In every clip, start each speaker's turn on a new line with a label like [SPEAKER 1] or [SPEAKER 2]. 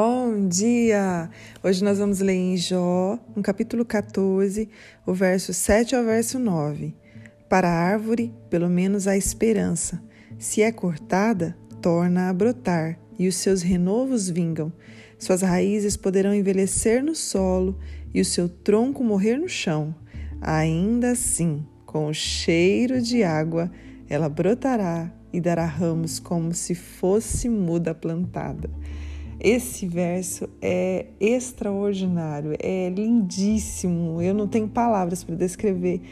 [SPEAKER 1] Bom dia! Hoje nós vamos ler em Jó, no capítulo 14, o verso 7 ao verso 9. Para a árvore, pelo menos há esperança. Se é cortada, torna a brotar, e os seus renovos vingam. Suas raízes poderão envelhecer no solo e o seu tronco morrer no chão. Ainda assim, com o cheiro de água, ela brotará e dará ramos como se fosse muda plantada. Esse verso é extraordinário, é lindíssimo. Eu não tenho palavras para descrever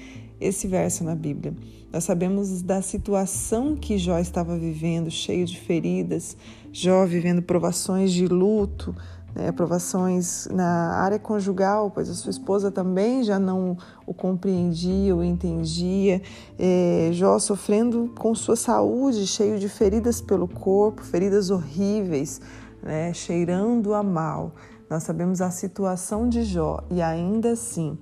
[SPEAKER 1] esse verso na Bíblia. Nós sabemos da situação que Jó estava vivendo, cheio de feridas, Jó vivendo provações de luto, né, provações na área conjugal, pois a sua esposa também já não o compreendia, o entendia. É, Jó sofrendo com sua saúde, cheio de feridas pelo corpo, feridas horríveis né, cheirando a mal. Nós sabemos a situação de Jó e ainda assim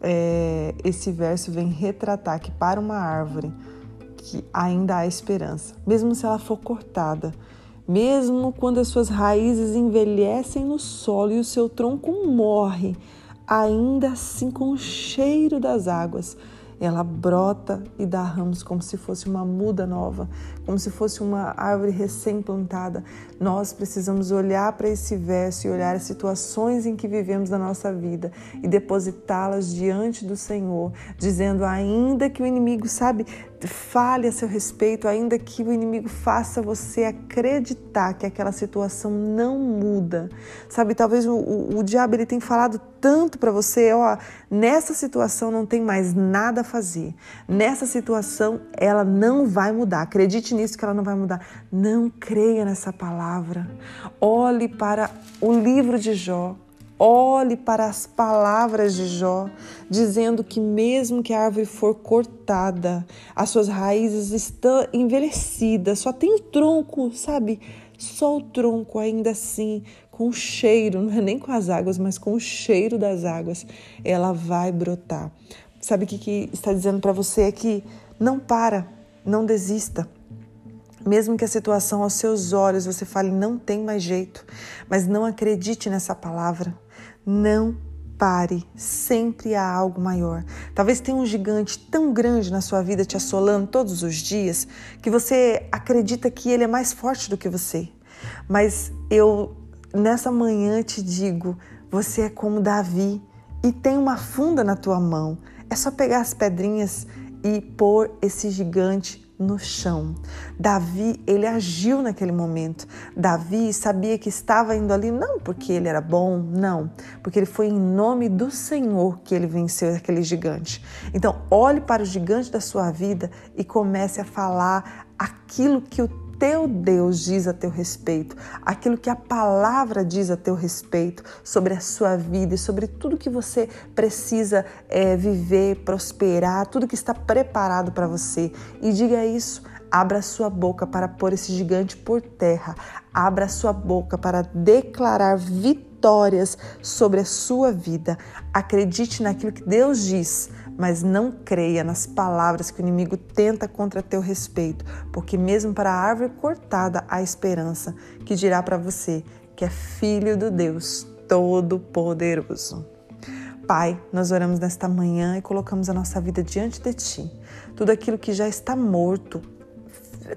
[SPEAKER 1] é, esse verso vem retratar que para uma árvore que ainda há esperança, mesmo se ela for cortada, mesmo quando as suas raízes envelhecem no solo e o seu tronco morre, ainda assim com o cheiro das águas, ela brota e dá ramos como se fosse uma muda nova, como se fosse uma árvore recém-plantada. Nós precisamos olhar para esse verso e olhar as situações em que vivemos na nossa vida e depositá-las diante do Senhor, dizendo: ainda que o inimigo, sabe, fale a seu respeito, ainda que o inimigo faça você acreditar que aquela situação não muda. Sabe, talvez o, o, o diabo ele tem falado tanto para você, ó, nessa situação não tem mais nada a fazer. Nessa situação ela não vai mudar. Acredite nisso que ela não vai mudar. Não creia nessa palavra. Olhe para o livro de Jó. Olhe para as palavras de Jó, dizendo que, mesmo que a árvore for cortada, as suas raízes estão envelhecidas, só tem o tronco, sabe? Só o tronco, ainda assim, com o cheiro, não é nem com as águas, mas com o cheiro das águas, ela vai brotar. Sabe o que, que está dizendo para você? É que não para, não desista. Mesmo que a situação aos seus olhos você fale não tem mais jeito, mas não acredite nessa palavra. Não pare, sempre há algo maior. Talvez tenha um gigante tão grande na sua vida te assolando todos os dias que você acredita que ele é mais forte do que você. Mas eu nessa manhã te digo, você é como Davi e tem uma funda na tua mão. É só pegar as pedrinhas e pôr esse gigante no chão. Davi, ele agiu naquele momento. Davi sabia que estava indo ali não porque ele era bom, não, porque ele foi em nome do Senhor que ele venceu aquele gigante. Então, olhe para o gigante da sua vida e comece a falar aquilo que o teu Deus diz a teu respeito, aquilo que a palavra diz a teu respeito sobre a sua vida e sobre tudo que você precisa é, viver, prosperar, tudo que está preparado para você. E diga isso. Abra sua boca para pôr esse gigante por terra. Abra sua boca para declarar vitórias sobre a sua vida. Acredite naquilo que Deus diz mas não creia nas palavras que o inimigo tenta contra teu respeito, porque mesmo para a árvore cortada há esperança, que dirá para você que é filho do Deus Todo-Poderoso. Pai, nós oramos nesta manhã e colocamos a nossa vida diante de Ti. Tudo aquilo que já está morto,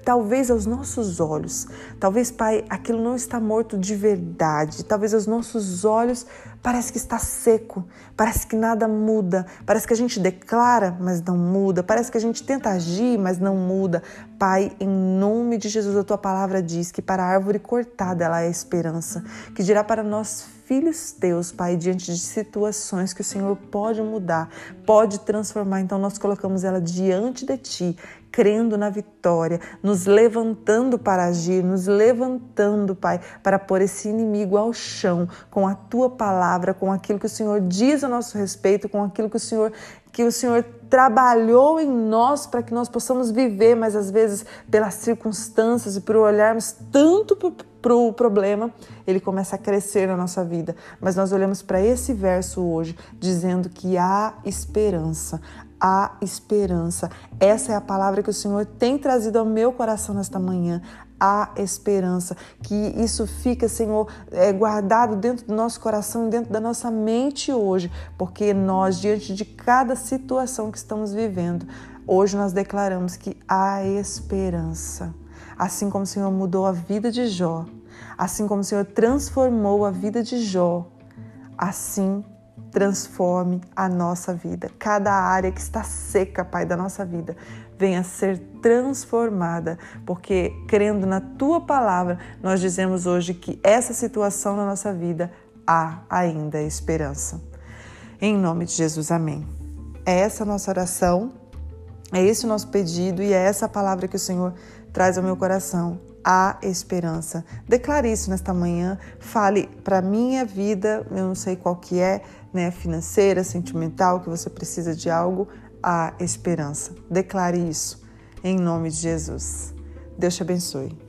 [SPEAKER 1] talvez aos nossos olhos, talvez, Pai, aquilo não está morto de verdade, talvez aos nossos olhos parece que está seco, parece que nada muda, parece que a gente declara, mas não muda, parece que a gente tenta agir, mas não muda. Pai, em nome de Jesus, a tua palavra diz que para a árvore cortada ela é esperança, que dirá para nós filhos teus, Pai, diante de situações que o Senhor pode mudar, pode transformar. Então nós colocamos ela diante de ti, crendo na vitória, nos levantando para agir, nos levantando, Pai, para pôr esse inimigo ao chão com a tua palavra, com aquilo que o Senhor diz a nosso respeito, com aquilo que o Senhor que o Senhor trabalhou em nós para que nós possamos viver, mas às vezes pelas circunstâncias e por olharmos tanto para o problema, ele começa a crescer na nossa vida. Mas nós olhamos para esse verso hoje, dizendo que há esperança, há esperança. Essa é a palavra que o Senhor tem trazido ao meu coração nesta manhã. Há esperança. Que isso fica, Senhor, é, guardado dentro do nosso coração e dentro da nossa mente hoje, porque nós, diante de cada situação que estamos vivendo, hoje nós declaramos que há esperança. Assim como o Senhor mudou a vida de Jó, assim como o Senhor transformou a vida de Jó, assim transforme a nossa vida. Cada área que está seca, Pai, da nossa vida, venha ser transformada, porque crendo na tua palavra, nós dizemos hoje que essa situação na nossa vida há ainda esperança. Em nome de Jesus, amém. É essa a nossa oração, é esse o nosso pedido e é essa palavra que o Senhor traz ao meu coração há esperança. Declare isso nesta manhã, fale para minha vida, eu não sei qual que é, né, financeira, sentimental, que você precisa de algo, há esperança. Declare isso em nome de Jesus. Deus te abençoe.